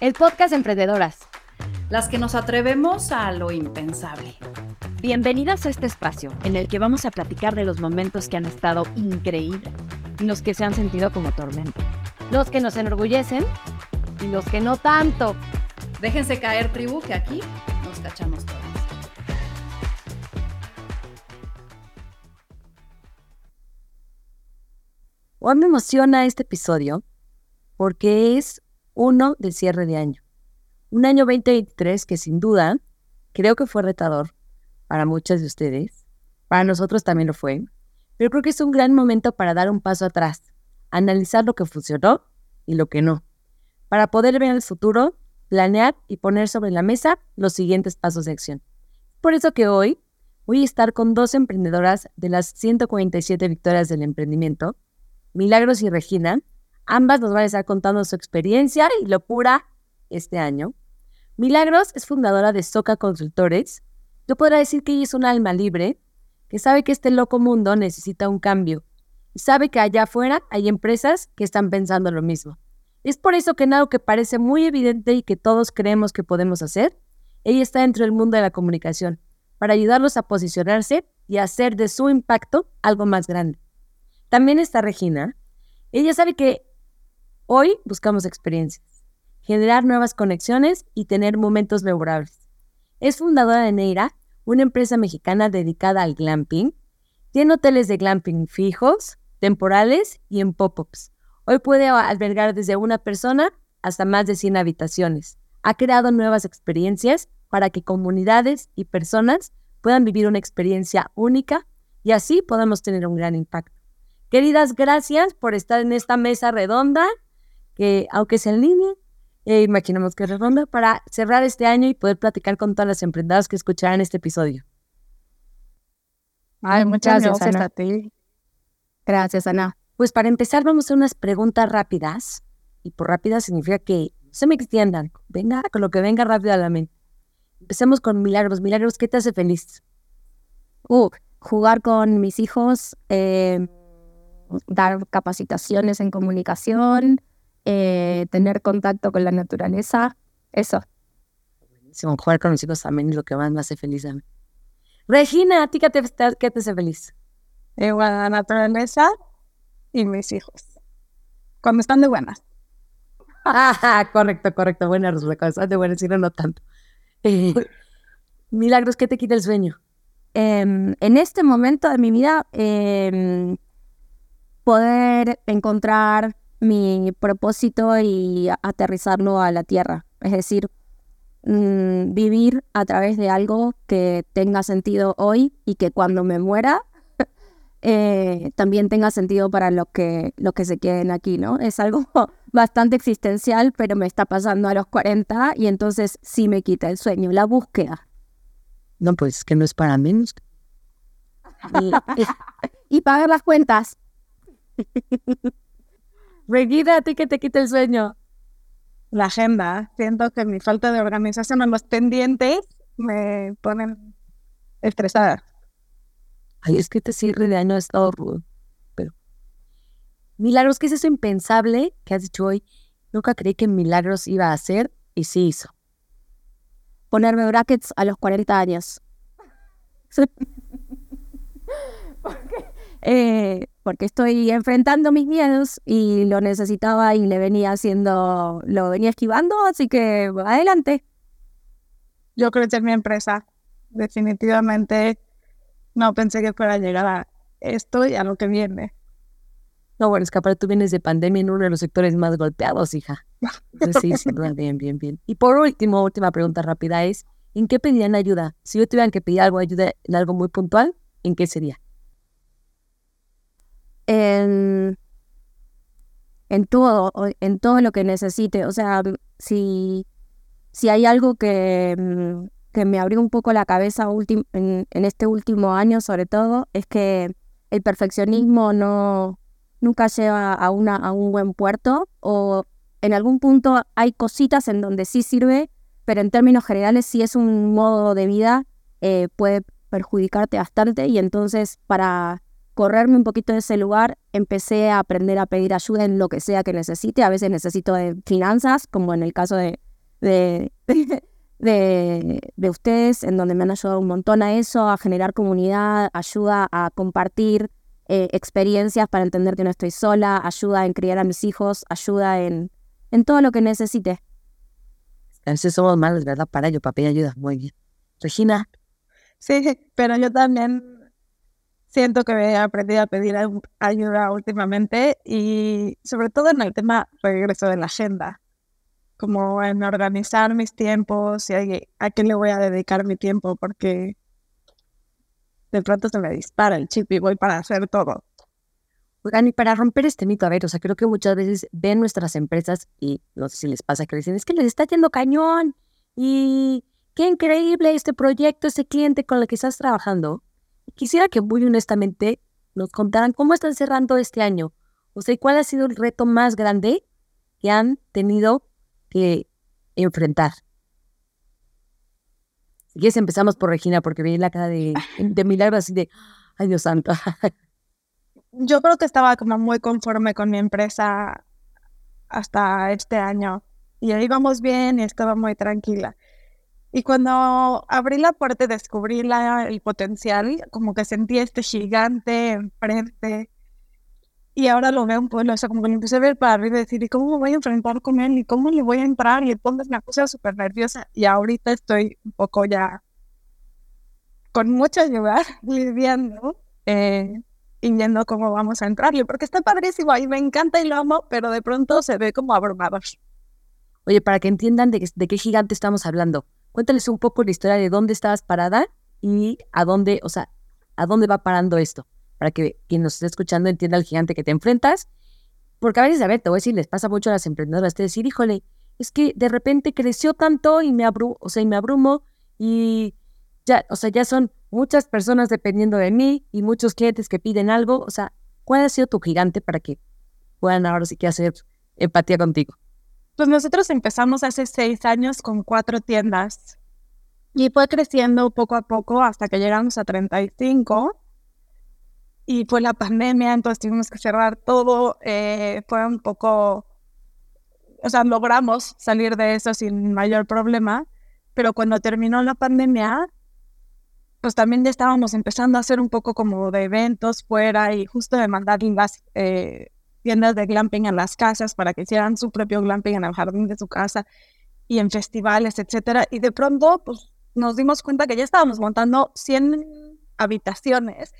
el podcast Emprendedoras. Las que nos atrevemos a lo impensable. Bienvenidas a este espacio en el que vamos a platicar de los momentos que han estado increíbles y los que se han sentido como tormenta. Los que nos enorgullecen y los que no tanto. Déjense caer, tribu, que aquí nos cachamos todas. Hoy me emociona este episodio porque es uno del cierre de año. Un año 2023 que sin duda creo que fue retador para muchas de ustedes. Para nosotros también lo fue. Pero creo que es un gran momento para dar un paso atrás, analizar lo que funcionó y lo que no, para poder ver el futuro, planear y poner sobre la mesa los siguientes pasos de acción. Por eso que hoy voy a estar con dos emprendedoras de las 147 victorias del emprendimiento, Milagros y Regina, Ambas nos van a estar contando su experiencia y locura este año. Milagros es fundadora de Soca Consultores. Yo podría decir que ella es un alma libre, que sabe que este loco mundo necesita un cambio y sabe que allá afuera hay empresas que están pensando lo mismo. Es por eso que en algo que parece muy evidente y que todos creemos que podemos hacer, ella está dentro del mundo de la comunicación, para ayudarlos a posicionarse y hacer de su impacto algo más grande. También está Regina. Ella sabe que Hoy buscamos experiencias, generar nuevas conexiones y tener momentos memorables. Es fundadora de Neira, una empresa mexicana dedicada al glamping. Tiene hoteles de glamping fijos, temporales y en pop-ups. Hoy puede albergar desde una persona hasta más de 100 habitaciones. Ha creado nuevas experiencias para que comunidades y personas puedan vivir una experiencia única y así podamos tener un gran impacto. Queridas, gracias por estar en esta mesa redonda que aunque sea en línea, eh, imaginamos que redonda, para cerrar este año y poder platicar con todas las emprendedoras que escucharán este episodio. Ay, muchas gracias, a ti. Gracias, Ana. Pues para empezar vamos a hacer unas preguntas rápidas. Y por rápidas significa que se me extiendan. Venga, con lo que venga rápido a la mente. Empecemos con Milagros. Milagros, ¿qué te hace feliz? Uh, jugar con mis hijos, eh, dar capacitaciones en comunicación, eh, tener contacto con la naturaleza, eso. Buenísimo, jugar con los hijos también es lo que más me hace feliz a mí. Regina, ¿a ti qué te, qué te hace feliz? Igual la naturaleza y mis hijos. Cuando están de buenas. Ah, correcto, correcto. Buenas, cuando están de buenas, y no, no tanto. Eh, Milagros, ¿qué te quita el sueño? Em, en este momento de mi vida, em, poder encontrar mi propósito y aterrizarlo a la tierra. Es decir, mm, vivir a través de algo que tenga sentido hoy y que cuando me muera eh, también tenga sentido para los que, los que se queden aquí, ¿no? Es algo bastante existencial, pero me está pasando a los 40 y entonces sí me quita el sueño, la búsqueda. No, pues que no es para menos. y pagar las cuentas. Regina, ¿a ti que te quita el sueño? La agenda. Siento que mi falta de organización en los pendientes me ponen estresada. Ay, es que este cierre de año ha estado rudo. Pero. Milagros, ¿qué es eso impensable que has dicho hoy? Nunca creí que Milagros iba a hacer y sí hizo. Ponerme brackets a los 40 años. eh, porque estoy enfrentando mis miedos y lo necesitaba y le venía haciendo, lo venía esquivando, así que adelante. Yo crecer mi empresa. Definitivamente no pensé que fuera a llegar a esto y a lo que viene. No, bueno, es que aparte tú vienes de pandemia en uno de los sectores más golpeados, hija. sí, sí, bien, bien, bien. Y por último, última pregunta rápida es, ¿en qué pedirían ayuda? Si yo tuviera que pedir algo ayuda en algo muy puntual, ¿en qué sería? En, en todo, en todo lo que necesite. O sea, si, si hay algo que, mm, que me abrió un poco la cabeza en, en, este último año, sobre todo, es que el perfeccionismo no nunca lleva a, una, a un buen puerto o en algún punto hay cositas en donde sí sirve, pero en términos generales si es un modo de vida eh, puede perjudicarte bastante y entonces para correrme un poquito de ese lugar, empecé a aprender a pedir ayuda en lo que sea que necesite. A veces necesito de finanzas, como en el caso de, de, de, de ustedes, en donde me han ayudado un montón a eso, a generar comunidad, ayuda a compartir eh, experiencias para entender que no estoy sola, ayuda en criar a mis hijos, ayuda en, en todo lo que necesite. A veces somos malos, ¿verdad? Para ello, papá, ayuda. Muy bien. Regina. Sí, pero yo también siento que he aprendido a pedir ayuda últimamente y sobre todo en el tema regreso de la agenda, como en organizar mis tiempos y a, a qué le voy a dedicar mi tiempo, porque de pronto se me dispara el chip y voy para hacer todo. Oigan, y para romper este mito, a ver, o sea, creo que muchas veces ven nuestras empresas y no sé si les pasa que dicen, es que les está yendo cañón y qué increíble este proyecto, este cliente con el que estás trabajando. Quisiera que muy honestamente nos contaran cómo están cerrando este año. O sea, ¿cuál ha sido el reto más grande que han tenido que enfrentar? Si quieres empezamos por Regina, porque vi la cara de, de milagro así de, ay Dios santo. Yo creo que estaba como muy conforme con mi empresa hasta este año. Y ahí íbamos bien y estaba muy tranquila. Y cuando abrí la puerta y descubrí la, el potencial, como que sentí este gigante enfrente. Y ahora lo veo un poco, o sea, como que lo empecé a ver para arriba y decir, ¿y cómo me voy a enfrentar con él? ¿Y cómo le voy a entrar? Y entonces me puse súper nerviosa. Y ahorita estoy un poco ya con mucha ayuda, lidiando eh, y viendo cómo vamos a entrarle, porque está padrísimo y me encanta y lo amo, pero de pronto se ve como abrumador. Oye, para que entiendan de, de qué gigante estamos hablando, cuéntales un poco la historia de dónde estabas parada y a dónde, o sea, a dónde va parando esto para que quien nos esté escuchando entienda el gigante que te enfrentas. Porque a veces, a ver, te voy a decir, les pasa mucho a las emprendedoras, te decir, híjole, es que de repente creció tanto y me abru o sea, y me abrumo y ya, o sea, ya son muchas personas dependiendo de mí y muchos clientes que piden algo. O sea, ¿cuál ha sido tu gigante para que puedan ahora sí que hacer empatía contigo? Pues nosotros empezamos hace seis años con cuatro tiendas y fue creciendo poco a poco hasta que llegamos a 35 y fue la pandemia, entonces tuvimos que cerrar todo. Eh, fue un poco, o sea, logramos salir de eso sin mayor problema, pero cuando terminó la pandemia, pues también ya estábamos empezando a hacer un poco como de eventos fuera y justo de mandar eh, tiendas de glamping a las casas para que hicieran su propio glamping en el jardín de su casa y en festivales, etcétera. Y de pronto, pues nos dimos cuenta que ya estábamos montando 100 habitaciones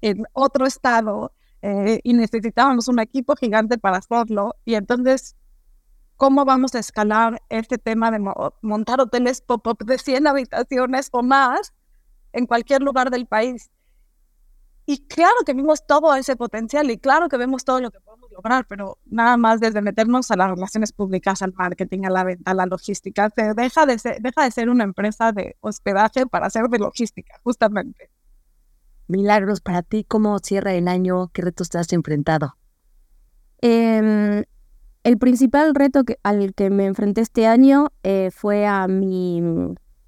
en otro estado eh, y necesitábamos un equipo gigante para hacerlo. Y entonces, ¿cómo vamos a escalar este tema de montar hoteles pop-up de 100 habitaciones o más en cualquier lugar del país? Y claro que vimos todo ese potencial y claro que vemos todo lo que podemos lograr, pero nada más desde meternos a las relaciones públicas, al marketing, a la venta, a la logística, se deja de ser, deja de ser una empresa de hospedaje para ser de logística, justamente. Milagros, para ti, ¿cómo cierra el año? ¿Qué retos te has enfrentado? Eh, el principal reto que, al que me enfrenté este año eh, fue a mi,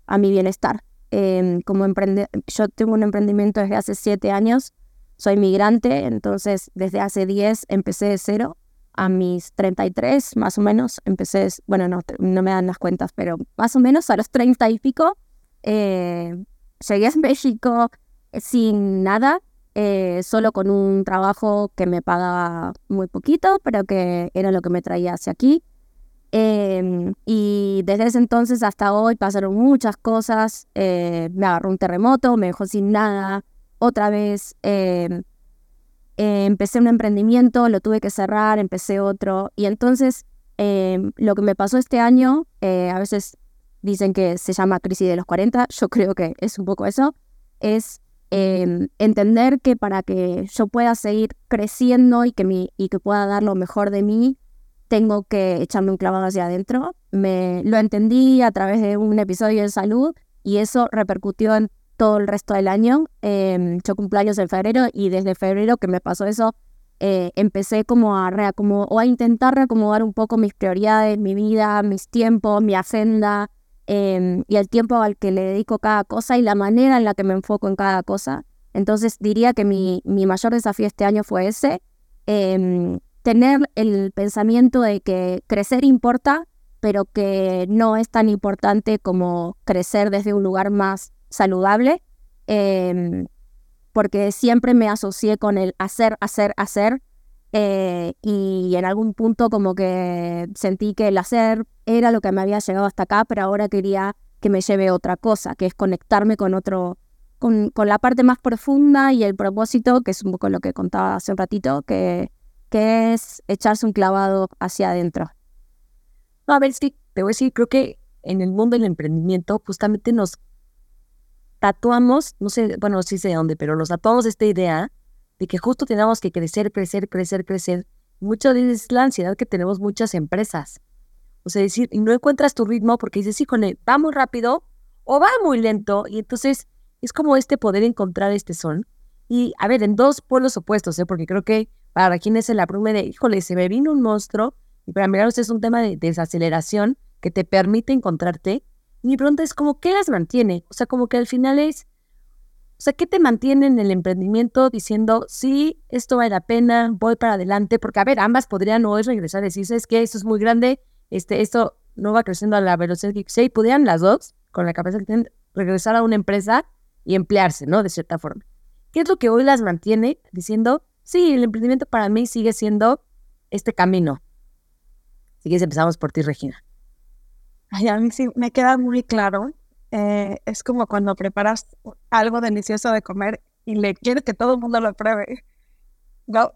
a mi bienestar. Eh, como emprende yo tengo un emprendimiento desde hace siete años, soy migrante, entonces desde hace diez empecé de cero. A mis 33, más o menos, empecé, bueno, no, no me dan las cuentas, pero más o menos a los 30 y pico, eh, llegué a México, sin nada, eh, solo con un trabajo que me pagaba muy poquito, pero que era lo que me traía hacia aquí. Em, y desde ese entonces hasta hoy pasaron muchas cosas. Eh, me agarró un terremoto, me dejó sin nada. Otra vez eh, empecé un emprendimiento, lo tuve que cerrar, empecé otro. Y entonces em, lo que me pasó este año, a veces dicen que se llama crisis de los 40, yo creo que es un poco eso, es Em, entender que para que yo pueda seguir creciendo y que, mi, y que pueda dar lo mejor de mí, tengo que echarme un clavado hacia adentro. Me, lo entendí a través de un episodio de salud y eso repercutió en todo el resto del año. Eh, yo cumpleaños en febrero y desde febrero que me pasó eso, eh, empecé como a, o a intentar reacomodar un poco mis prioridades, mi vida, mis tiempos, mi agenda, Em, y el tiempo al que le dedico cada cosa y la manera en la que me enfoco en cada cosa. Entonces diría que mi, mi mayor desafío este año fue ese, em, tener el pensamiento de que crecer importa, pero que no es tan importante como crecer desde un lugar más saludable, em, porque siempre me asocié con el hacer, hacer, hacer, eh, y en algún punto como que sentí que el hacer era lo que me había llegado hasta acá, pero ahora quería que me lleve otra cosa, que es conectarme con otro, con, con la parte más profunda y el propósito, que es un poco lo que contaba hace un ratito, que, que es echarse un clavado hacia adentro. No, a ver, sí, te voy a decir, creo que en el mundo del emprendimiento justamente nos tatuamos, no sé, bueno, sí sé de dónde, pero nos tatuamos esta idea de que justo tenemos que crecer, crecer, crecer, crecer. Muchas veces es la ansiedad que tenemos muchas empresas. O sea, decir, y no encuentras tu ritmo porque dices, con va muy rápido o va muy lento. Y entonces es como este poder encontrar este son. Y a ver, en dos pueblos opuestos, ¿eh? porque creo que para quienes es la prueba de, híjole, se me vino un monstruo. Y para mí, es un tema de desaceleración que te permite encontrarte mi pregunta es como, ¿qué las mantiene? O sea, como que al final es, o sea, ¿qué te mantiene en el emprendimiento diciendo, sí, esto vale la pena, voy para adelante? Porque, a ver, ambas podrían hoy regresar y decir, es que esto es muy grande, este, esto no va creciendo a la velocidad que sí, podrían las dos, con la capacidad que tienen, regresar a una empresa y emplearse, ¿no? De cierta forma. ¿Qué es lo que hoy las mantiene diciendo, sí, el emprendimiento para mí sigue siendo este camino? Si quieres, empezamos por ti, Regina. Ay, a mí sí me queda muy claro. Eh, es como cuando preparas algo delicioso de comer y le quieres que todo el mundo lo pruebe. ¿No?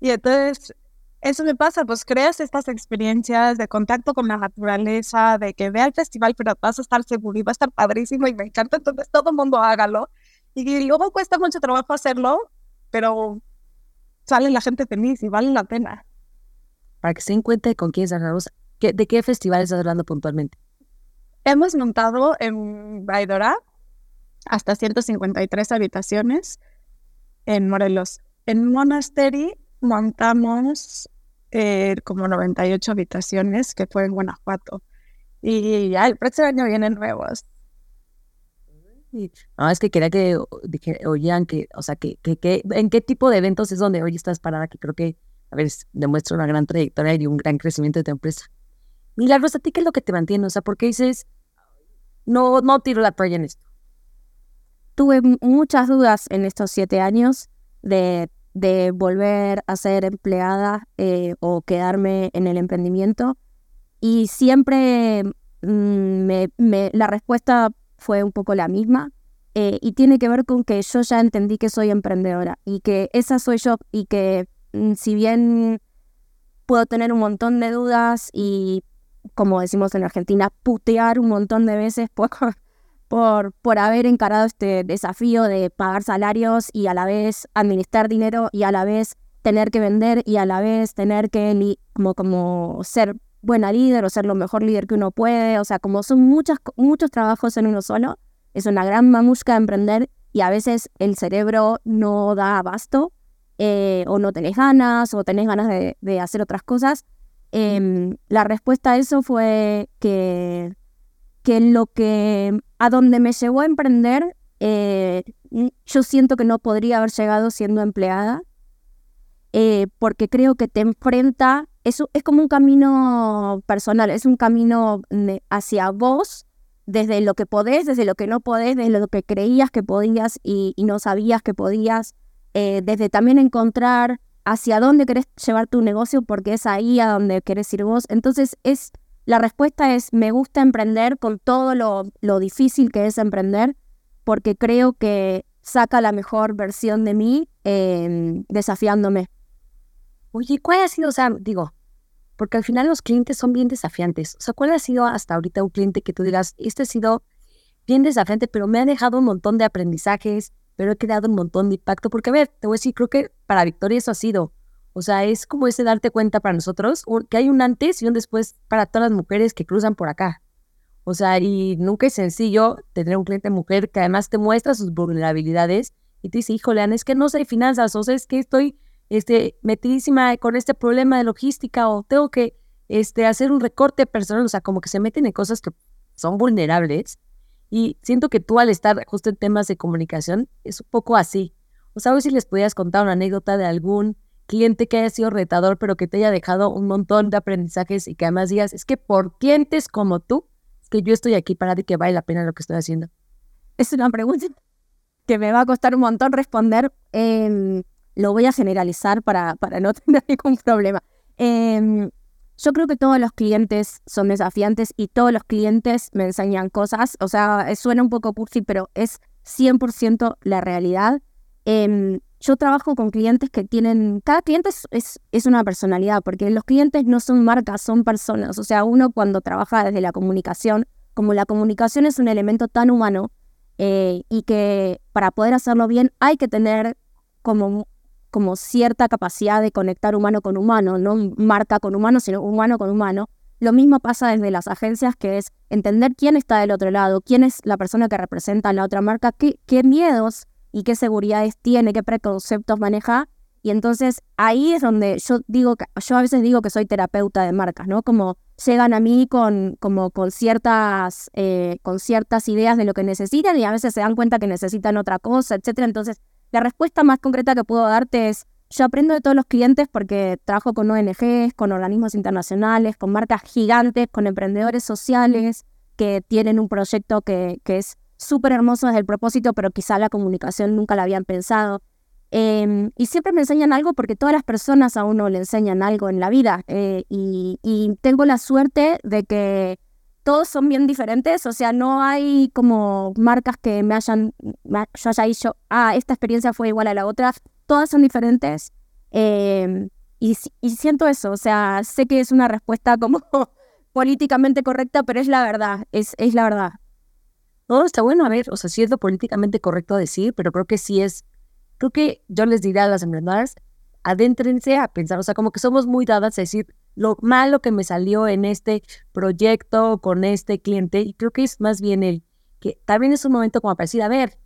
Y entonces, eso me pasa, pues creas estas experiencias de contacto con la naturaleza, de que vea el festival, pero vas a estar seguro y va a estar padrísimo y me encanta, entonces todo el mundo hágalo. Y luego cuesta mucho trabajo hacerlo, pero sale la gente feliz y vale la pena. Para que se den cuenta de con quién es ¿De qué festival estás hablando puntualmente? Hemos montado en Baidora hasta 153 habitaciones en Morelos. En Monastery montamos eh, como 98 habitaciones, que fue en Guanajuato. Y ya el próximo año vienen nuevos. No, es que quería que, oían que, o sea, que, que, en qué tipo de eventos es donde hoy estás parada, que creo que, a ver, demuestra una gran trayectoria y un gran crecimiento de tu empresa. Milagros, ¿a ti qué es lo que te mantiene? O sea, ¿por qué dices, no, no tiro la toalla en esto? Tuve muchas dudas en estos siete años de, de volver a ser empleada eh, o quedarme en el emprendimiento. Y siempre mm, me, me, la respuesta fue un poco la misma. Eh, y tiene que ver con que yo ya entendí que soy emprendedora y que esa soy yo y que mm, si bien puedo tener un montón de dudas y como decimos en Argentina, putear un montón de veces por, por, por haber encarado este desafío de pagar salarios y a la vez administrar dinero y a la vez tener que vender y a la vez tener que como, como ser buena líder o ser lo mejor líder que uno puede. O sea, como son muchas, muchos trabajos en uno solo, es una gran mamusca de emprender y a veces el cerebro no da abasto eh, o no tenés ganas o tenés ganas de, de hacer otras cosas. Em, la respuesta a eso fue que, que lo que a donde me llevó a emprender, eh, yo siento que no podría haber llegado siendo empleada, eh, porque creo que te enfrenta, eso es como un camino personal, es un camino hacia vos, desde lo que podés, desde lo que no podés, desde lo que creías que podías y, no sabías que podías, eh, desde también encontrar hacia dónde querés llevar tu negocio porque es ahí a donde querés ir vos. Entonces, es, la respuesta es, me gusta emprender con todo lo, lo difícil que es emprender, porque creo que saca la mejor versión de mí em, desafiándome. Oye, ¿cuál ha sido, o sea, digo, porque al final los clientes son bien desafiantes. O sea, ¿cuál ha sido hasta ahorita un cliente que tú digas, este ha sido bien desafiante, pero me ha dejado un montón de aprendizajes, pero he creado un montón de impacto? Porque, a ver, te voy a decir, creo que para Victoria eso ha sido. O sea, es como ese darte cuenta para nosotros que hay un antes y un después para todas las mujeres que cruzan por acá. O sea, y nunca es sencillo tener un cliente mujer que además te muestra sus vulnerabilidades y te dice, híjole, Ana, es que no sé finanzas, o sea, es que estoy este, metidísima con este problema de logística o tengo que este, hacer un recorte personal, o sea, como que se meten en cosas que son vulnerables. Y siento que tú al estar justo en temas de comunicación es un poco así. O sea, si les podías contar una anécdota de algún cliente que haya sido retador, pero que te haya dejado un montón de aprendizajes y que además digas, es que por clientes como tú, que yo estoy aquí para y que vale la pena lo que estoy haciendo? Es una pregunta que me va a costar un montón responder. Em, lo voy a generalizar para, para no tener ningún problema. Em, yo creo que todos los clientes son desafiantes y todos los clientes me enseñan cosas. O sea, suena un poco cursi, pero es 100% la realidad. Em, yo trabajo con clientes que tienen, cada cliente es, es, una personalidad, porque los clientes no son marcas, son personas. O sea, uno cuando trabaja desde la comunicación, como la comunicación es un elemento tan humano eh, y que para poder hacerlo bien hay que tener como como cierta capacidad de conectar humano con humano, no marca con humano, sino humano con humano. Lo mismo pasa desde las agencias, que es entender quién está del otro lado, quién es la persona que representa la otra marca, qué, qué miedos y qué seguridades tiene, qué preconceptos maneja. Y entonces ahí es donde yo digo, que, yo a veces digo que soy terapeuta de marcas, ¿no? Como llegan a mí con, como con, ciertas, eh, con ciertas ideas de lo que necesitan y a veces se dan cuenta que necesitan otra cosa, etcétera. Entonces la respuesta más concreta que puedo darte es, yo aprendo de todos los clientes porque trabajo con ONGs, con organismos internacionales, con marcas gigantes, con emprendedores sociales que tienen un proyecto que, es súper hermoso desde el propósito, pero quizá la comunicación nunca la habían pensado. Em, y siempre me enseñan algo porque todas las personas a uno le enseñan algo en la vida. Eh, y, tengo la suerte de que todos son bien diferentes, o sea, no hay como marcas que me hayan, yo haya dicho, ah, esta experiencia fue igual a la otra, todas son diferentes. Em, y, siento eso, o sea, sé que es una respuesta como políticamente correcta, pero es la verdad, es, es la verdad. No, está bueno, a ver, o sea, sí es lo políticamente correcto decir, pero creo que sí es, creo que yo les diría a las emprendedoras, adéntrense a pensar, o sea, como que somos muy dadas a decir, lo malo que me salió en este proyecto con este cliente. Y creo que es más bien el que también es un momento como para decir, a ver,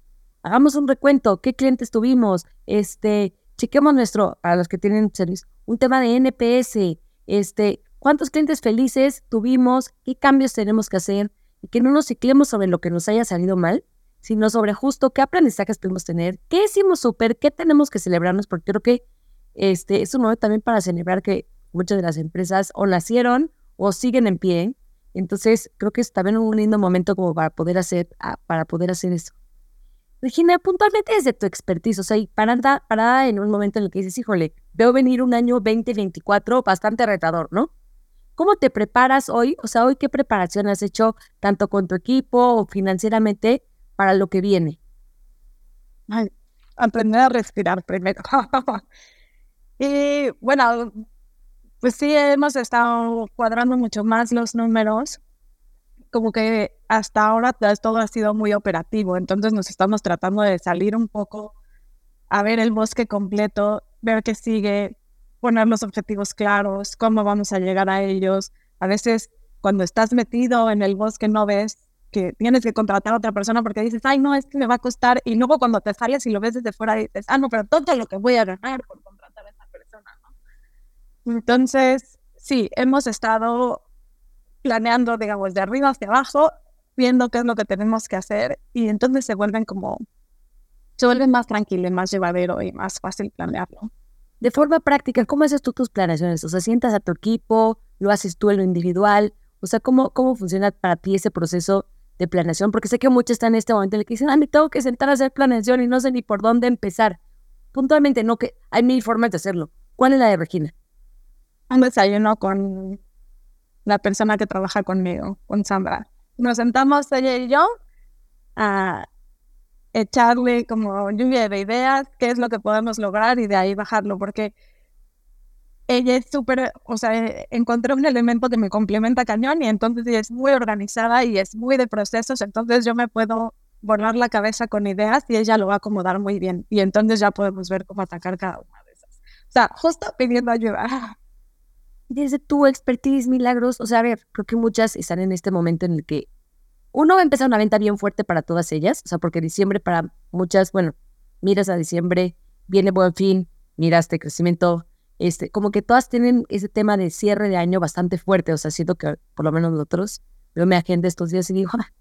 hagamos un recuento, qué clientes tuvimos, este, chequemos nuestro, a los que tienen servicio, un tema de NPS, este, cuántos clientes felices tuvimos, qué cambios tenemos que hacer, y que no nos ciclemos sobre lo que nos haya salido mal, sino sobre justo qué aprendizajes podemos tener, qué hicimos súper, qué tenemos que celebrarnos, porque creo que este, es un momento también para celebrar que muchas de las empresas o nacieron o siguen en pie. Entonces, creo que es también un lindo momento como para poder hacer, ah, para poder hacer eso. Regina, puntualmente desde tu expertise, o sea, y parada, en un momento en el que dices, híjole, veo venir un año 2024 bastante retador, ¿no? ¿Cómo te preparas hoy? O sea, hoy, ¿qué preparación has hecho tanto con tu equipo o financieramente para lo que viene? aprender a respirar primero. y bueno, pues sí, hemos estado cuadrando mucho más los números. Como que hasta ahora todo ha sido muy operativo, entonces nos estamos tratando de salir un poco a ver el bosque completo, ver qué sigue, poner los objetivos claros, cómo vamos a llegar a ellos. A veces cuando estás metido en el bosque no ves que tienes que contratar a otra persona porque dices, ay, no, es que me va a costar. Y luego cuando te sales y lo ves desde fuera dices, ah, no, pero todo lo que voy a ganar por contratar a esa persona, ¿no? Entonces, sí, hemos estado planeando, digamos, de arriba hacia abajo, viendo qué es lo que tenemos que hacer y entonces se vuelven como, se vuelven más tranquilo, más llevadero y más fácil planearlo. De forma práctica, ¿cómo haces tú tus planeaciones? O sea, sientas a tu equipo, lo haces tú en lo individual, o sea, ¿cómo, cómo funciona para ti ese proceso de planeación? Porque sé que muchos están en este momento en el que dicen, ah, me tengo que sentar a hacer planeación y no sé ni por dónde empezar. Puntualmente, no que hay mil formas de hacerlo. ¿Cuál es la de Regina? Un desayuno con la persona que trabaja conmigo, con Sandra. Nos sentamos ella y yo a echarle como lluvia de ideas, qué es lo que podemos lograr y de ahí bajarlo, porque ella es súper, o sea, encontré un elemento que me complementa cañón y entonces ella es muy organizada y es muy de procesos, entonces yo me puedo volar la cabeza con ideas y ella lo va a acomodar muy bien y entonces ya podemos ver cómo atacar cada una de esas. O sea, justo pidiendo ayuda desde tu expertise, milagros, o sea, a ver, creo que muchas están en este momento en el que uno va a empezar una venta bien fuerte para todas ellas, o sea, porque diciembre para muchas, bueno, miras a diciembre, viene buen fin, miras este crecimiento, este, como que todas tienen ese tema de cierre de año bastante fuerte, o sea, siento que por lo menos nosotros, veo mi agenda estos días y digo, ah,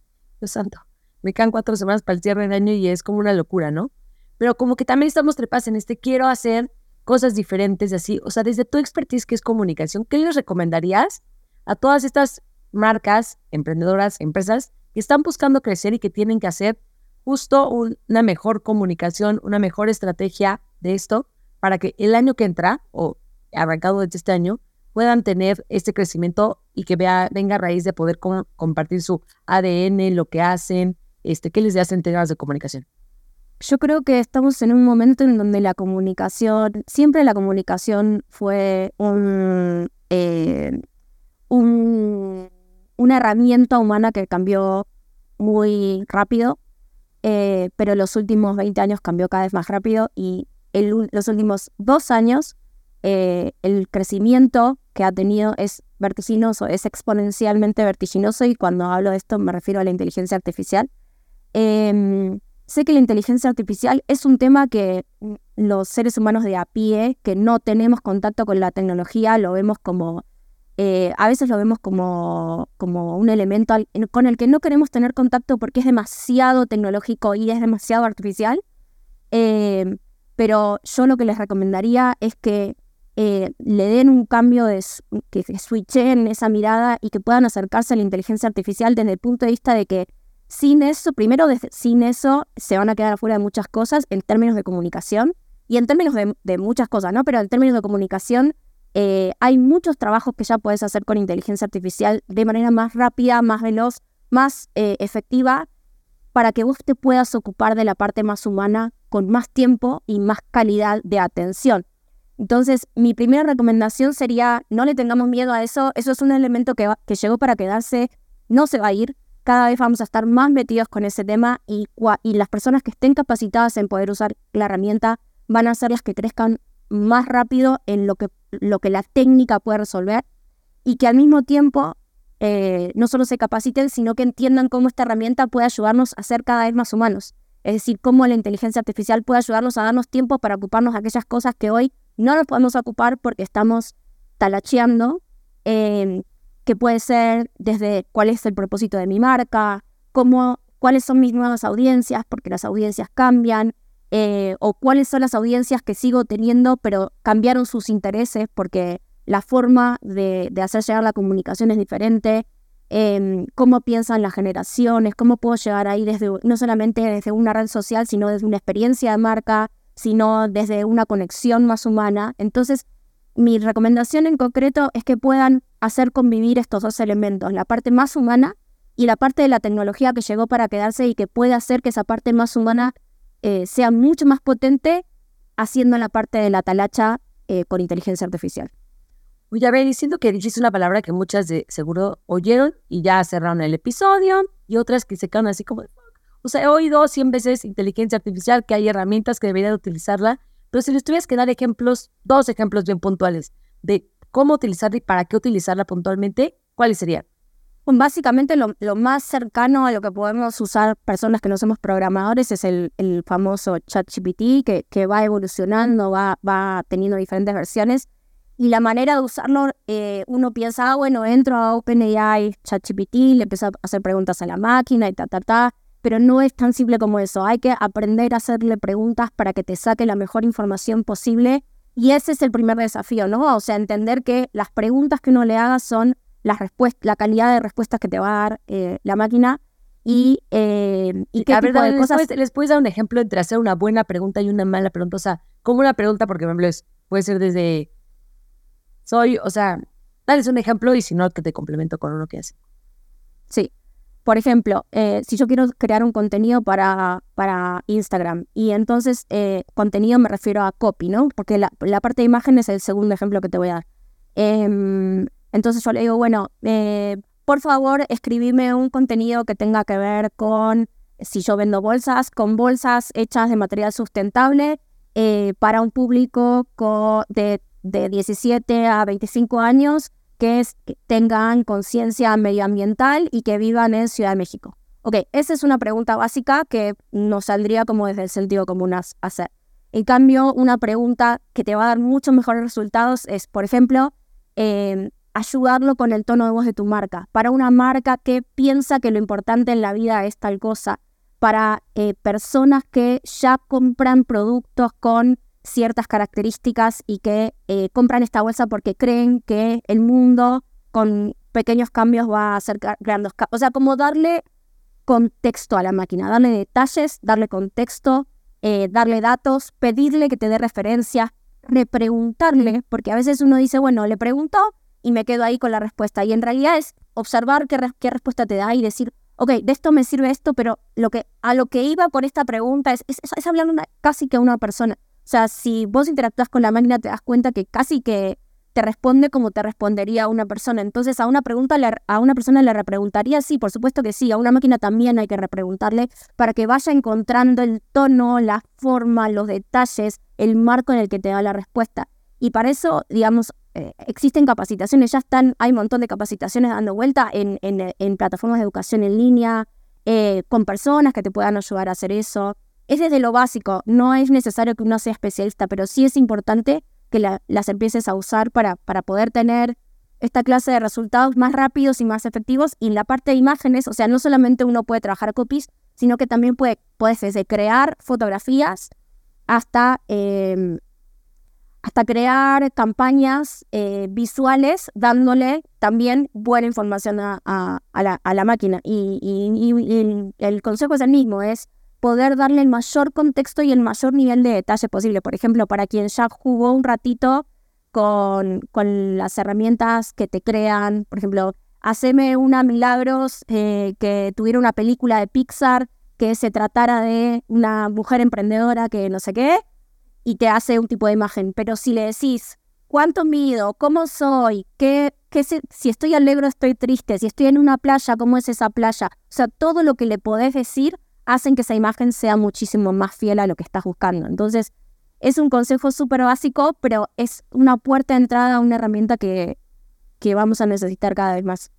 Dios santo, me quedan cuatro semanas para el cierre de año y es como una locura, ¿no? Pero como que también estamos trepas en este, quiero hacer cosas diferentes así. O sea, desde tu expertise que es comunicación, ¿qué les recomendarías a todas estas marcas, emprendedoras, empresas que están buscando crecer y que tienen que hacer justo una mejor comunicación, una mejor estrategia de esto para que el año que entra o arrancado desde este año puedan tener este crecimiento y que vea, venga a raíz de poder compartir su ADN, lo que hacen, este, qué les hacen temas de comunicación. Yo creo que estamos en un momento en donde la comunicación, siempre la comunicación fue un, eh, un, una herramienta humana que cambió muy rápido, eh, pero los últimos 20 años cambió cada vez más rápido y los últimos dos años eh, el crecimiento que ha tenido es vertiginoso, es exponencialmente vertiginoso y cuando hablo de esto me refiero a la inteligencia artificial. Em, sé que la inteligencia artificial es un tema que los seres humanos de a pie, que no tenemos contacto con la tecnología, lo vemos como, eh, a veces lo vemos como, como un elemento con el que no queremos tener contacto porque es demasiado tecnológico y es demasiado artificial. Em, pero yo lo que les recomendaría es que eh, le den un cambio de que switchen esa mirada y que puedan acercarse a la inteligencia artificial desde el punto de vista de que sin eso, primero sin eso se van a quedar afuera de muchas cosas en términos de comunicación y en términos de, muchas cosas, ¿no? Pero en términos de comunicación eh, hay muchos trabajos que ya puedes hacer con inteligencia artificial de manera más rápida, más veloz, más eh, efectiva para que vos te puedas ocupar de la parte más humana con más tiempo y más calidad de atención. Entonces, mi primera recomendación sería, no le tengamos miedo a eso, eso es un elemento que, que llegó para quedarse, no se va a ir, cada vez vamos a estar más metidos con ese tema y, las personas que estén capacitadas en poder usar la herramienta van a ser las que crezcan más rápido en lo que, la técnica puede resolver y que al mismo tiempo eh, no solo se capaciten, sino que entiendan cómo esta herramienta puede ayudarnos a ser cada vez más humanos. Es decir, cómo la inteligencia artificial puede ayudarnos a darnos tiempo para ocuparnos de aquellas cosas que hoy no nos podemos ocupar porque estamos talacheando, eh, que puede ser desde cuál es el propósito de mi marca, cómo, cuáles son mis nuevas audiencias, porque las audiencias cambian, eh, o cuáles son las audiencias que sigo teniendo, pero cambiaron sus intereses porque la forma de, hacer llegar la comunicación es diferente, em, cómo piensan las generaciones, cómo puedo llegar ahí desde, no solamente desde una red social, sino desde una experiencia de marca, sino desde una conexión más humana. Entonces, mi recomendación en concreto es que puedan hacer convivir estos dos elementos, la parte más humana y la parte de la tecnología que llegó para quedarse y que puede hacer que esa parte más humana eh, sea mucho más potente haciendo la parte de la talacha eh, con inteligencia artificial. Oye, a ver, diciendo que dijiste una palabra que muchas de seguro oyeron y ya cerraron el episodio y otras que se quedan así como, o sea, he oído 100 veces inteligencia artificial, que hay herramientas que debería de utilizarla, pero si les tuvieras que dar ejemplos, dos ejemplos bien puntuales de cómo utilizarla y para qué utilizarla puntualmente, ¿cuáles serían? Pues básicamente lo, más cercano a lo que podemos usar personas que no somos programadores es el, famoso ChatGPT que, que va evolucionando, va, va teniendo diferentes versiones. Y la manera de usarlo, eh, uno piensa, ah, bueno, entro a OpenAI, ChatGPT, le empiezo a hacer preguntas a la máquina y ta, ta, ta pero no es tan simple como eso. Hay que aprender a hacerle preguntas para que te saque la mejor información posible. Y ese es el primer desafío, ¿no? O sea, entender que las preguntas que uno le haga son las la calidad de respuestas que te va a dar eh, la máquina y, eh, y qué tipo de cosas... Les puedes, dar un ejemplo entre hacer una buena pregunta y una mala pregunta? O sea, como una pregunta, porque, por ejemplo, puede ser desde... Soy, o sea, dales un ejemplo y si no, que te complemento con uno que hace. Sí, por ejemplo, eh, si yo quiero crear un contenido para, para Instagram y entonces eh, contenido me refiero a copy, ¿no? Porque la, parte de imagen es el segundo ejemplo que te voy a dar. Em, entonces yo le digo, bueno, eh, por favor, escribime un contenido que tenga que ver con, si yo vendo bolsas, con bolsas hechas de material sustentable para un público de, de 17 a 25 años que, tengan conciencia medioambiental y que vivan en Ciudad de México. Ok, esa es una pregunta básica que nos saldría como desde el sentido común a hacer. En cambio, una pregunta que te va a dar muchos mejores resultados es, por ejemplo, em, ayudarlo con el tono de voz de tu marca. Para una marca que piensa que lo importante en la vida es tal cosa. Para eh, personas que ya compran productos con ciertas características y que eh, compran esta bolsa porque creen que el mundo con pequeños cambios va a hacer grandes cambios. O sea, como darle contexto a la máquina, darle detalles, darle contexto, eh, darle datos, pedirle que te dé referencias, repreguntarle, porque a veces uno dice, bueno, le pregunto y me quedo ahí con la respuesta. Y en realidad es observar qué, qué respuesta te da y decir, ok, de esto me sirve esto, pero lo que, a lo que iba con esta pregunta es, es, es casi que a una persona. O sea, si vos interactúas con la máquina, te das cuenta que casi que te responde como te respondería a una persona. Entonces, a una pregunta a una persona le repreguntaría, sí, por supuesto que sí. A una máquina también hay que repreguntarle para que vaya encontrando el tono, la forma, los detalles, el marco en el que te da la respuesta. Y para eso, digamos, eh, existen capacitaciones, ya están, hay un montón de capacitaciones dando vuelta en, en, plataformas de educación en línea, eh, con personas que te puedan ayudar a hacer eso. Es desde lo básico, no es necesario que uno sea especialista, pero sí es importante que las empieces a usar para, para poder tener esta clase de resultados más rápidos y más efectivos. Y en la parte de imágenes, o sea, no solamente uno puede trabajar copies, sino que también puede, puedes desde crear fotografías hasta, em, hasta crear campañas eh, visuales dándole también buena información a, la, máquina. Y, y, el consejo es el mismo, es poder darle el mayor contexto y el mayor nivel de detalle posible. Por ejemplo, para quien ya jugó un ratito con, con las herramientas que te crean, por ejemplo, haceme una Milagros eh, que tuviera una película de Pixar que se tratara de una mujer emprendedora que no sé qué, y te hace un tipo de imagen. Pero si le decís cuánto mido, cómo soy, qué, qué si estoy alegre estoy triste, si estoy en una playa, cómo es esa playa, o sea, todo lo que le podés decir hacen que esa imagen sea muchísimo más fiel a lo que estás buscando. Entonces, es un consejo súper básico, pero es una puerta de entrada a una herramienta que, que vamos a necesitar cada vez más.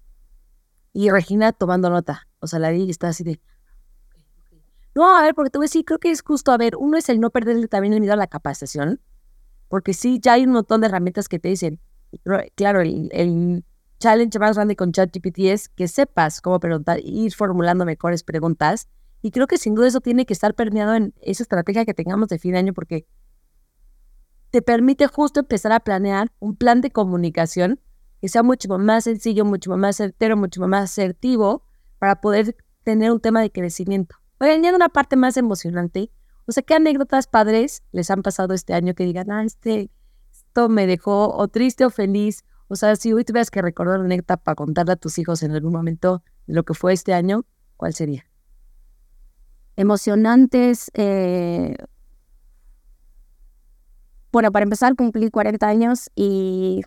Y Regina tomando nota, o sea, la y está así de... No, a ver, porque te voy a creo que es justo, a ver, uno es el no perderle también el miedo a la capacitación, porque sí, ya hay un montón de herramientas que te dicen, claro, el, el challenge más grande con ChatGPT es que sepas cómo preguntar, ir formulando mejores preguntas, y creo que sin duda eso tiene que estar permeado en esa estrategia que tengamos de fin de año porque te permite justo empezar a planear un plan de comunicación que sea mucho más sencillo, mucho más certero, mucho más asertivo para poder tener un tema de crecimiento. Oigan, añado una parte más emocionante. O sea, ¿qué anécdotas padres les han pasado este año que digan, ah, este, esto me dejó o triste o feliz? O sea, si hoy tuvieras que recordar una anécdota para contarle a tus hijos en algún momento de lo que fue este año, ¿cuál sería? Emocionantes. Eh, bueno, para empezar, cumplí 40 años y,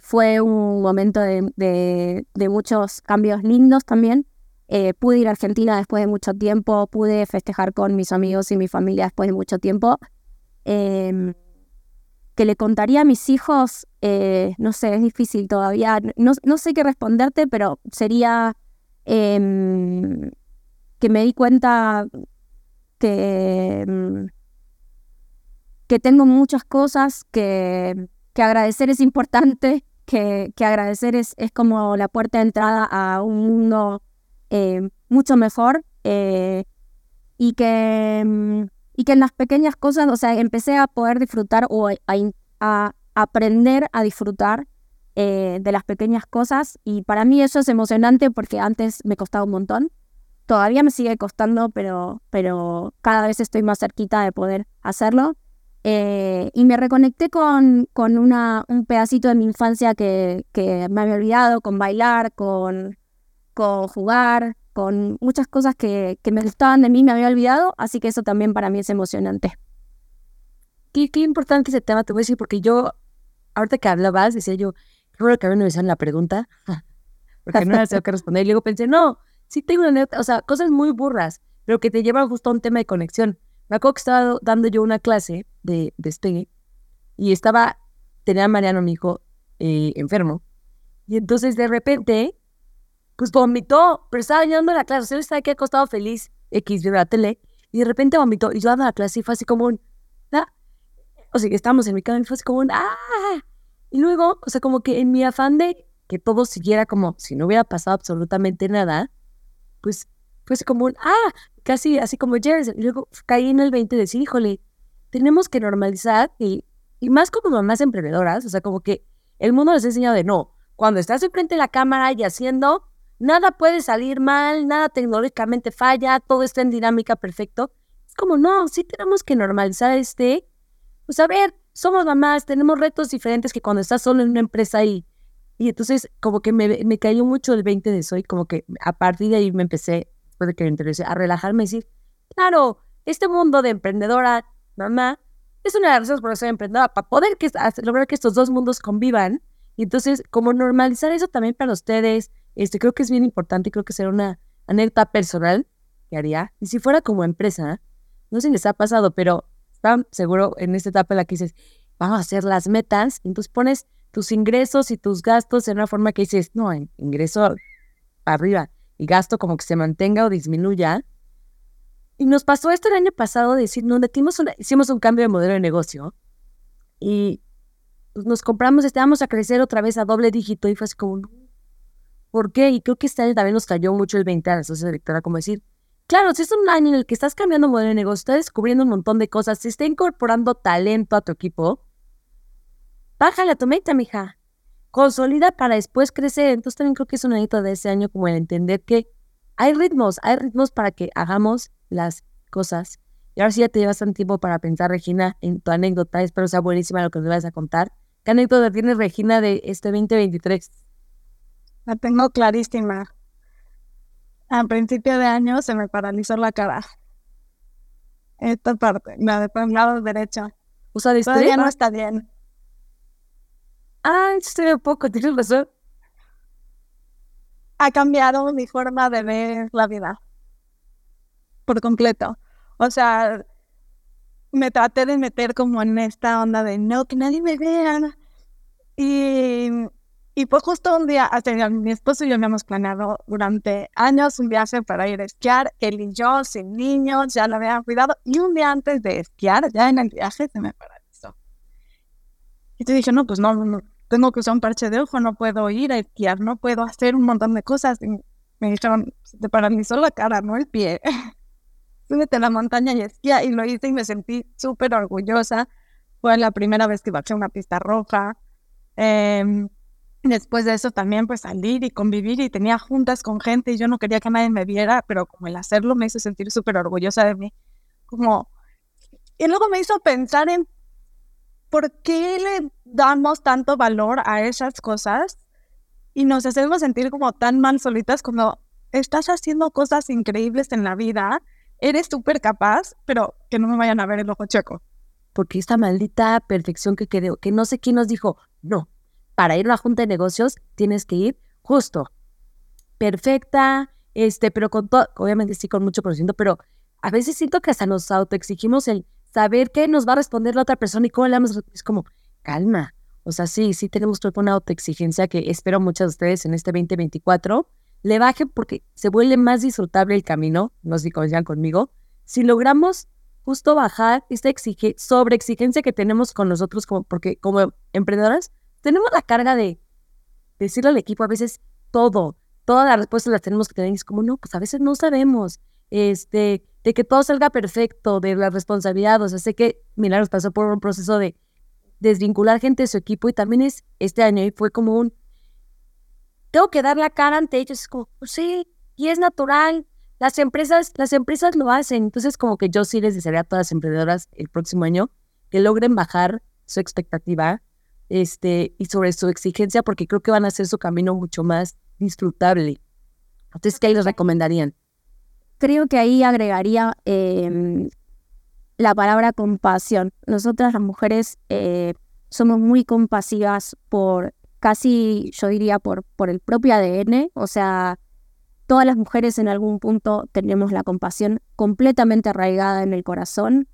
fue un momento de, muchos cambios lindos también. Eh, pude ir a Argentina después de mucho tiempo, pude festejar con mis amigos y mi familia después de mucho tiempo. Em, que le contaría a mis hijos, eh, no sé, es difícil todavía, no, no sé qué responderte, pero sería em, que me di cuenta que, mm, que tengo muchas cosas, que, que agradecer es importante, que, que agradecer es, es, como la puerta de entrada a un mundo eh, mucho mejor eh, y, que, mm, y que en las pequeñas cosas, o sea, empecé a poder disfrutar o a, aprender a disfrutar eh, de las pequeñas cosas y para mí eso es emocionante porque antes me costaba un montón todavía me sigue costando, pero, pero cada vez estoy más cerquita de poder hacerlo. Eh, y me reconecté con, con una, un pedacito de mi infancia que, que me había olvidado, con bailar, con, con jugar, con muchas cosas que, que me gustaban de mí, me había olvidado, así que eso también para mí es emocionante. Qué, qué importante ese tema, te voy a decir, porque yo, ahorita que hablabas, decía yo, creo que me hicieron la pregunta, porque no sé qué responder, y luego pensé, no, sí tengo una anécdota, o sea, cosas muy burras, pero que te llevan justo a un tema de conexión. Me acuerdo que estaba dando yo una clase de despegue y estaba, tenía a Mariano, mi hijo, eh, enfermo. Y entonces de repente, pues vomitó, pero estaba a la clase. O sea, estaba aquí acostado feliz, X, viendo la tele, y de repente vomitó. Y yo dando la clase y fue así como un, ah". o sea, que estábamos en mi cama y fue así como un, ah. Y luego, o sea, como que en mi afán de que todo siguiera como si no hubiera pasado absolutamente nada, pues fue como un, ah, casi así como Jerry. Luego caí en el 20 de decir, híjole, tenemos que normalizar y, y más como mamás emprendedoras, o sea, como que el mundo les ha enseñado de no, cuando estás enfrente de la cámara y haciendo, nada puede salir mal, nada tecnológicamente falla, todo está en dinámica perfecto. Es como, no, sí tenemos que normalizar este, pues a ver, somos mamás, tenemos retos diferentes que cuando estás solo en una empresa y, y entonces como que me, me cayó mucho el 20 de soy, como que a partir de ahí me empecé, después de que me interesé, a relajarme y decir, claro, este mundo de emprendedora, mamá, es una de las razones por las soy emprendedora, para poder que, lograr que estos dos mundos convivan. Y entonces, como normalizar eso también para ustedes, este, creo que es bien importante, creo que será una anécdota personal que haría. Y si fuera como empresa, no sé si les ha pasado, pero están seguro en esta etapa en la que dices, vamos a hacer las metas, y entonces pones tus ingresos y tus gastos en una forma que dices, no, ingreso arriba y gasto como que se mantenga o disminuya. Y nos pasó esto el año pasado, de decir, no, metimos hicimos un cambio de modelo de negocio y pues, nos compramos, estábamos a crecer otra vez a doble dígito y fue así como, ¿por qué? Y creo que este año también nos cayó mucho el 20 a la sociedad directora, como decir, claro, si es un año en el que estás cambiando modelo de negocio, estás descubriendo un montón de cosas, se está incorporando talento a tu equipo, bájale a tu meta, mija. Consolida para después crecer. Entonces también creo que es un añito de ese año como el entender que hay ritmos, hay ritmos para que hagamos las cosas. Y ahora sí ya te llevas un tiempo para pensar, Regina, en tu anécdota. Espero sea buenísima lo que nos vas a contar. ¿Qué anécdota tiene Regina de este 2023? La tengo clarísima. A principio de año se me paralizó la cara. Esta parte, la de lado derecho. O sea, Todavía no está bien. Ah, estoy un poco, tienes razón. Ha cambiado mi forma de ver la vida. Por completo. O sea, me traté de meter como en esta onda de no, que nadie me vea. Y, y fue justo un día, hasta mi esposo y yo habíamos planeado durante años un viaje para ir a esquiar, él y yo, sin niños, ya lo habían cuidado. Y un día antes de esquiar, ya en el viaje, se me paralizó. Y te dije, no, pues no, no, tengo que usar un parche de ojo, no puedo ir a esquiar, no puedo hacer un montón de cosas. Y me dijeron, te paralizó la cara, no el pie. Súbete a la montaña y esquía. Y lo hice y me sentí súper orgullosa. Fue la primera vez que bajé una pista roja. Em, después de eso también pues salir y convivir y tenía juntas con gente y yo no quería que nadie me viera, pero como el hacerlo me hizo sentir súper orgullosa de mí. Como... Y luego me hizo pensar en ¿por qué le damos tanto valor a esas cosas y nos hacemos sentir como tan mal solitas cuando estás haciendo cosas increíbles en la vida, eres súper capaz, pero que no me vayan a ver el ojo checo? Porque esta maldita perfección que creo, que no sé quién nos dijo, no, para ir a una junta de negocios tienes que ir justo, perfecta, este, pero con todo, obviamente sí con mucho procedimiento, pero a veces siento que hasta nos autoexigimos el saber qué nos va a responder la otra persona y cómo le vamos Es como, calma. O sea, sí, sí tenemos que una autoexigencia que espero muchas de ustedes en este 2024 le bajen porque se vuelve más disfrutable el camino, no sé si coincidan conmigo, si logramos justo bajar esta exige, sobre exigencia que tenemos con nosotros, como, porque como emprendedoras tenemos la carga de decirle al equipo a veces todo, todas las respuestas las tenemos que tener y es como, no, pues a veces no sabemos, este, de que todo salga perfecto, de la responsabilidad. O sea, sé que Milagros pasó por un proceso de desvincular gente de su equipo y también es este año y fue como un, tengo que dar la cara ante ellos. Es como, pues sí, y es natural. Las empresas, las empresas lo hacen. Entonces, como que yo sí les desearía a todas las emprendedoras el próximo año que logren bajar su expectativa este, y sobre su exigencia, porque creo que van a hacer su camino mucho más disfrutable. Entonces, ¿qué les recomendarían? Creo que ahí agregaría em, la palabra compasión. Nosotras las mujeres eh, somos muy compasivas por casi, yo diría, por, por el propio ADN. O sea, todas las mujeres en algún punto tenemos la compasión completamente arraigada en el corazón.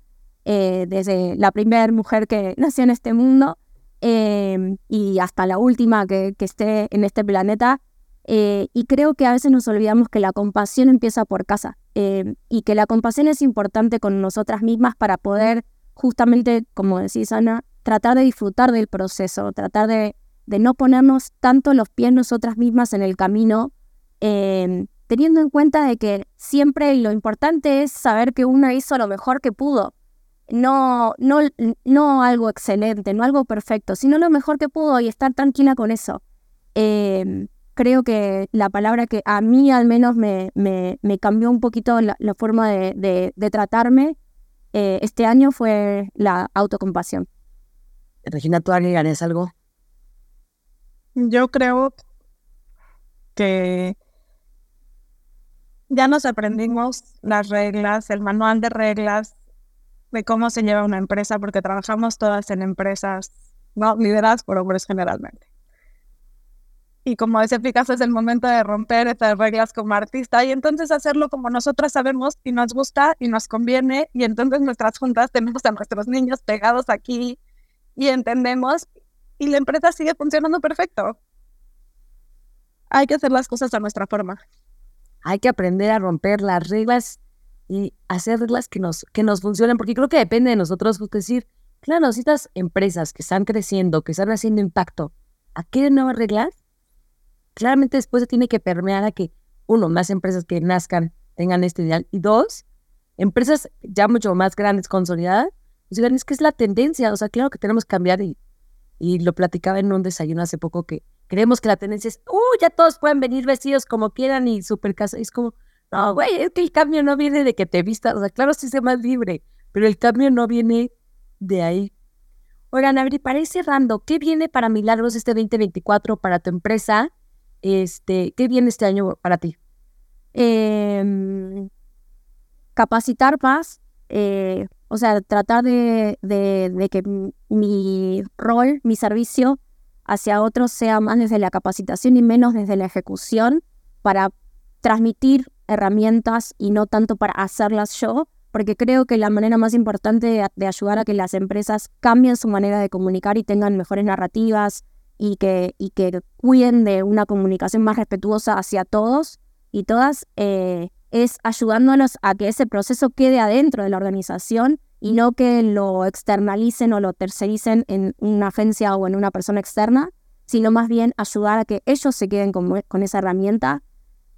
Eh, desde la primera mujer que nació en este mundo em, y hasta la última que, esté en este planeta, eh, y creo que a veces nos olvidamos que la compasión empieza por casa eh, y que la compasión es importante con nosotras mismas para poder justamente, como decís Ana, tratar de disfrutar del proceso, tratar de, de no ponernos tanto los pies nosotras mismas en el camino, eh, teniendo en cuenta de que siempre lo importante es saber que una hizo lo mejor que pudo. no, no, no algo excelente, no algo perfecto, sino lo mejor que puedo y estar tranquila con eso. Em, creo que la palabra que a mí al menos me, me, cambió un poquito la, forma de, de, tratarme eh, este año fue la autocompasión. Regina, ¿tú agregarías algo? Yo creo que ya nos aprendimos las reglas, el manual de reglas de cómo se lleva una empresa, porque trabajamos todas en empresas no lideradas por hombres generalmente. Y como decía Picasso, es el momento de romper estas reglas como artista y entonces hacerlo como nosotras sabemos y nos gusta y nos conviene. Y entonces nuestras juntas tenemos a nuestros niños pegados aquí y entendemos y la empresa sigue funcionando perfecto. Hay que hacer las cosas a nuestra forma. Hay que aprender a romper las reglas y hacer reglas que nos, que nos funcionen, porque creo que depende de nosotros pues, decir, claro, si estas empresas que están creciendo, que están haciendo impacto, ¿a qué nuevas reglas? Claramente después se tiene que permear a que, uno, más empresas que nazcan tengan este ideal, y dos, empresas ya mucho más grandes, consolidadas, pues digan, es que es la tendencia, o sea, claro que tenemos que cambiar y y lo platicaba en un desayuno hace poco que creemos que la tendencia es, ¡uh! Ya todos pueden venir vestidos como quieran y súper casa. Es como, no, güey, es que el cambio no viene de que te vistas. O sea, claro, sí se más libre, pero el cambio no viene de ahí. Oigan, Abri, para ir cerrando, ¿qué viene para Milagros este 2024 para tu empresa? Este, ¿Qué viene este año para ti? Em, capacitar más, eh, o sea, tratar de, de, que mi rol, mi servicio hacia otros sea más desde la capacitación y menos desde la ejecución para transmitir herramientas y no tanto para hacerlas yo, porque creo que la manera más importante de, ayudar a que las empresas cambien su manera de comunicar y tengan mejores narrativas y que, y que cuiden de una comunicación más respetuosa hacia todos y todas, eh, es ayudándonos a que ese proceso quede adentro de la organización y no que lo externalicen o lo tercericen en una agencia o en una persona externa, sino más bien ayudar a que ellos se queden con, esa herramienta.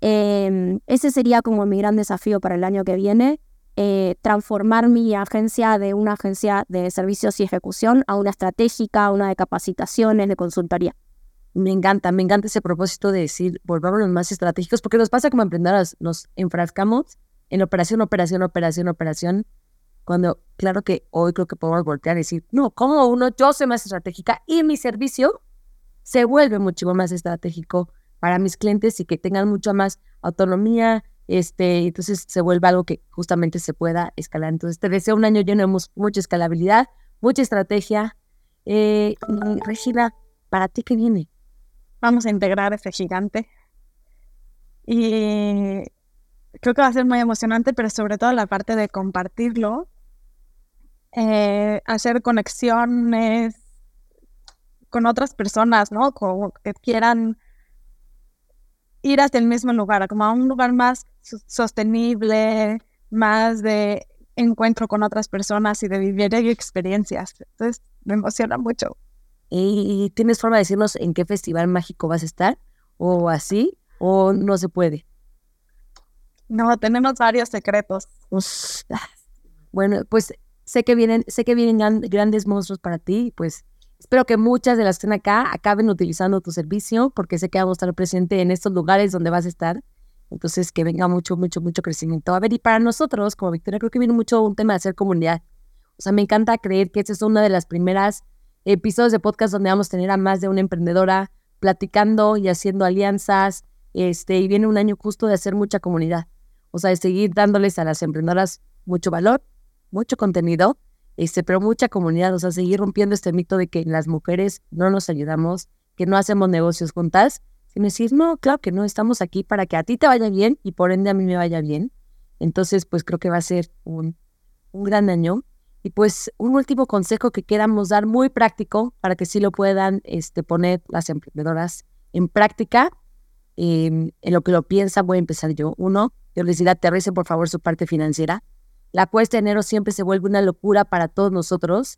Em, ese sería como mi gran desafío para el año que viene, eh, transformar mi agencia de una agencia de servicios y ejecución a una estratégica, una de capacitaciones, de consultoría. Me encanta, me encanta ese propósito de decir, volvámonos más estratégicos, porque nos pasa como emprendedoras, nos enfrascamos en operación, operación, operación, operación, cuando claro que hoy creo que podemos voltear y decir, no, como uno, yo soy más estratégica y mi servicio se vuelve mucho más estratégico para mis clientes y que tengan mucha más autonomía, este, entonces se vuelve algo que justamente se pueda escalar. Entonces te deseo un año lleno de mucha escalabilidad, mucha estrategia. Eh, Regina, ¿para ti qué viene? vamos a integrar ese gigante. Y creo que va a ser muy emocionante, pero sobre todo la parte de compartirlo, eh, hacer conexiones con otras personas, ¿no? Como que quieran ir hacia el mismo lugar, como a un lugar más sostenible, más de encuentro con otras personas y de vivir experiencias. Entonces, me emociona mucho. ¿Y tienes forma de decirnos en qué festival mágico vas a estar? ¿O así? ¿O no se puede? No, tenemos varios secretos. Ah, bueno, pues sé que vienen, sé que vienen grandes monstruos para ti, pues espero que muchas de las que estén acá acaben utilizando tu servicio, porque sé que vamos a estar presente en estos lugares donde vas a estar. Entonces, que venga mucho, mucho, mucho crecimiento. A ver, y para nosotros, como Victoria, creo que viene mucho un tema de hacer comunidad. O sea, me encanta creer que esta es una de las primeras episodios de podcast donde vamos a tener a más de una emprendedora platicando y haciendo alianzas. Este, y viene un año justo de hacer mucha comunidad. O sea, de seguir dándoles a las emprendedoras mucho valor, mucho contenido, este, pero mucha comunidad. O sea, seguir rompiendo este mito de que las mujeres no nos ayudamos, que no hacemos negocios juntas, sino decir, no, claro que no, estamos aquí para que a ti te vaya bien y por ende a mí me vaya bien. Entonces, pues creo que va a ser un, un gran año. Y pues un último consejo que queramos dar muy práctico para que sí lo puedan este, poner las emprendedoras en práctica. Em, en lo que lo piensan, voy a empezar yo. Uno, yo les diría, aterricen por favor su parte financiera. La cuesta de enero siempre se vuelve una locura para todos nosotros,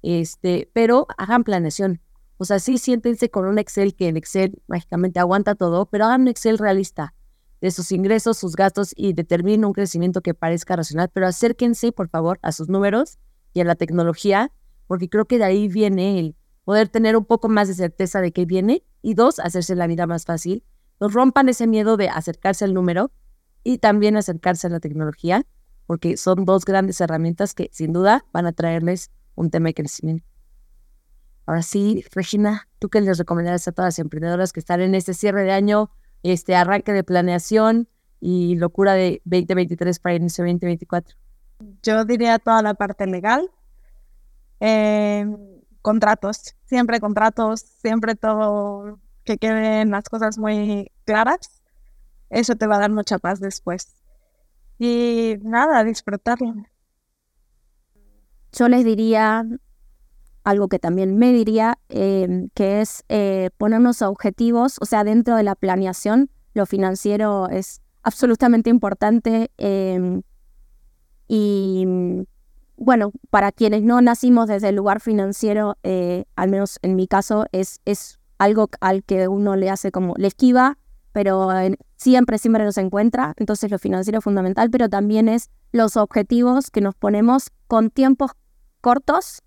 este, pero hagan planeación. O sea, sí siéntense con un Excel que en Excel mágicamente aguanta todo, pero hagan un Excel realista de sus ingresos, sus gastos y determinen un crecimiento que parezca racional, pero acérquense, por favor, a sus números y en la tecnología, porque creo que de ahí viene el poder tener un poco más de certeza de qué viene y dos, hacerse la vida más fácil. Nos rompan ese miedo de acercarse al número y también acercarse a la tecnología, porque son dos grandes herramientas que sin duda van a traerles un tema de crecimiento. Ahora sí, Regina, ¿tú qué les recomendarías a todas las emprendedoras que están en este cierre de año, este arranque de planeación y locura de 2023 para inicio 2024? Yo diría toda la parte legal, eh, contratos, siempre contratos, siempre todo que queden las cosas muy claras. Eso te va a dar mucha paz después. Y nada, disfrutarlo. Yo les diría algo que también me diría, em, que es eh, ponernos objetivos, o sea, dentro de la planeación, lo financiero es absolutamente importante. Em, y bueno, para quienes no nacimos desde el lugar financiero, eh, al menos en mi caso, es, es algo al que uno le hace como, le esquiva, pero siempre, siempre nos encuentra. Entonces lo financiero es fundamental, pero también es los objetivos que nos ponemos con tiempos cortos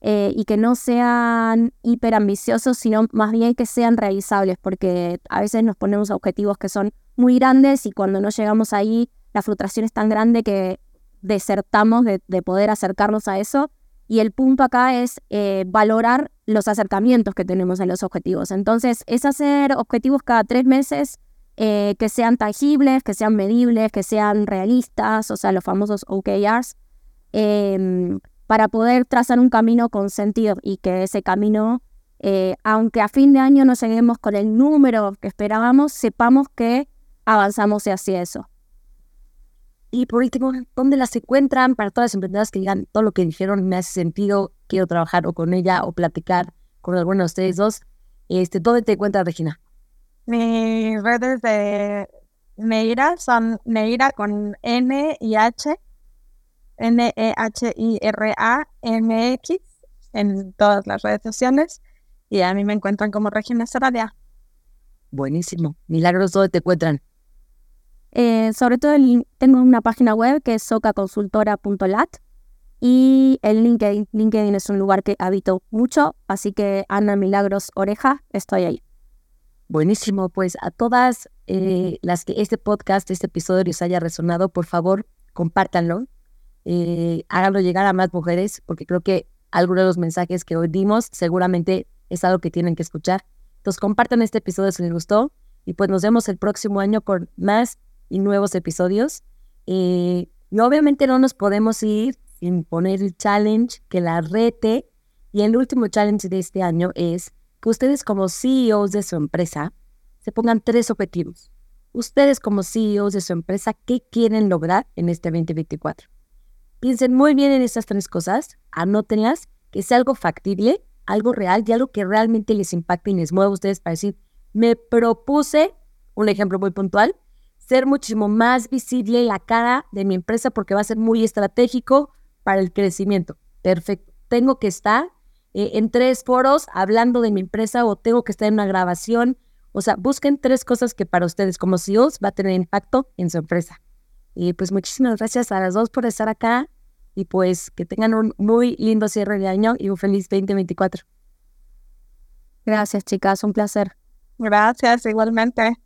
eh, y que no sean hiper ambiciosos, sino más bien que sean realizables, porque a veces nos ponemos objetivos que son muy grandes y cuando no llegamos ahí, la frustración es tan grande que desertamos de, poder acercarnos a eso. Y el punto acá es eh, valorar los acercamientos que tenemos en los objetivos. Entonces, es hacer objetivos cada tres meses eh, que sean tangibles, que sean medibles, que sean realistas, o sea, los famosos OKRs. Em, para poder trazar un camino con sentido y que ese camino, eh, aunque a fin de año no lleguemos con el número que esperábamos, sepamos que avanzamos hacia eso. Y por último, ¿dónde las encuentran para todas las emprendedoras que digan todo lo que dijeron me hace sentido, quiero trabajar o con ella o platicar con alguno de ustedes dos? Este, ¿Dónde te encuentras, Regina? Mis redes de Neira son Neira con N y H N-E-H-I-R-A-M-X en todas las redes sociales y a mí me encuentran como Regina Saradia. Buenísimo. Milagros, ¿dónde te encuentran? Eh, sobre todo tengo una página web que es socaconsultora.lat y el LinkedIn. LinkedIn es un lugar que habito mucho, así que Ana Milagros Oreja, estoy ahí. Buenísimo, pues a todas eh, las que este podcast, este episodio les haya resonado, por favor, compártanlo eh, háganlo llegar a más mujeres, porque creo que algunos de los mensajes que hoy dimos seguramente es algo que tienen que escuchar. Entonces compartan este episodio si les gustó y pues nos vemos el próximo año con más y nuevos episodios. Eh, y obviamente no nos podemos ir sin poner el challenge que la rete. Y el último challenge de este año es que ustedes como CEOs de su empresa se pongan tres objetivos. Ustedes como CEOs de su empresa, ¿qué quieren lograr en este 2024? Piensen muy bien en estas tres cosas, anótenlas, que sea algo factible, algo real y algo que realmente les impacte y les mueva a ustedes para decir, me propuse, un ejemplo muy puntual, ser muchísimo más visible la cara de mi empresa porque va a ser muy estratégico para el crecimiento. Perfecto. Tengo que estar eh, en tres foros hablando de mi empresa o tengo que estar en una grabación. O sea, busquen tres cosas que para ustedes como CEOs va a tener impacto en su empresa. Y pues muchísimas gracias a las dos por estar acá y pues que tengan un muy lindo cierre de año y un feliz 2024. Gracias, chicas, un placer. Gracias, igualmente.